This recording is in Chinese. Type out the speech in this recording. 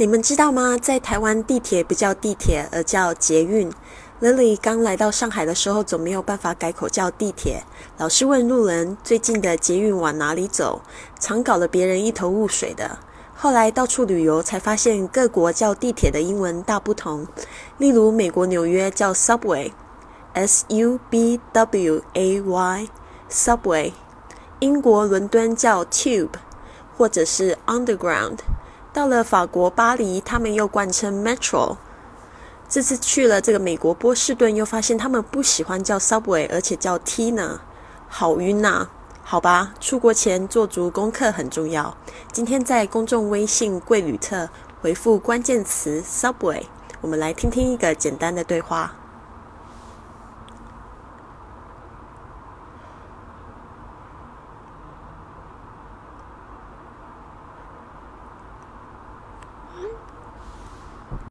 你们知道吗？在台湾地铁不叫地铁，而叫捷运。Lily 刚来到上海的时候，总没有办法改口叫地铁，老是问路人最近的捷运往哪里走，常搞得别人一头雾水的。后来到处旅游，才发现各国叫地铁的英文大不同。例如，美国纽约叫 Subway，S U B W A Y，Subway；英国伦敦叫 Tube，或者是 Underground。到了法国巴黎，他们又冠称 Metro。这次去了这个美国波士顿，又发现他们不喜欢叫 Subway，而且叫 T 呢，好晕呐！好吧，出国前做足功课很重要。今天在公众微信贵旅特回复关键词 Subway，我们来听听一个简单的对话。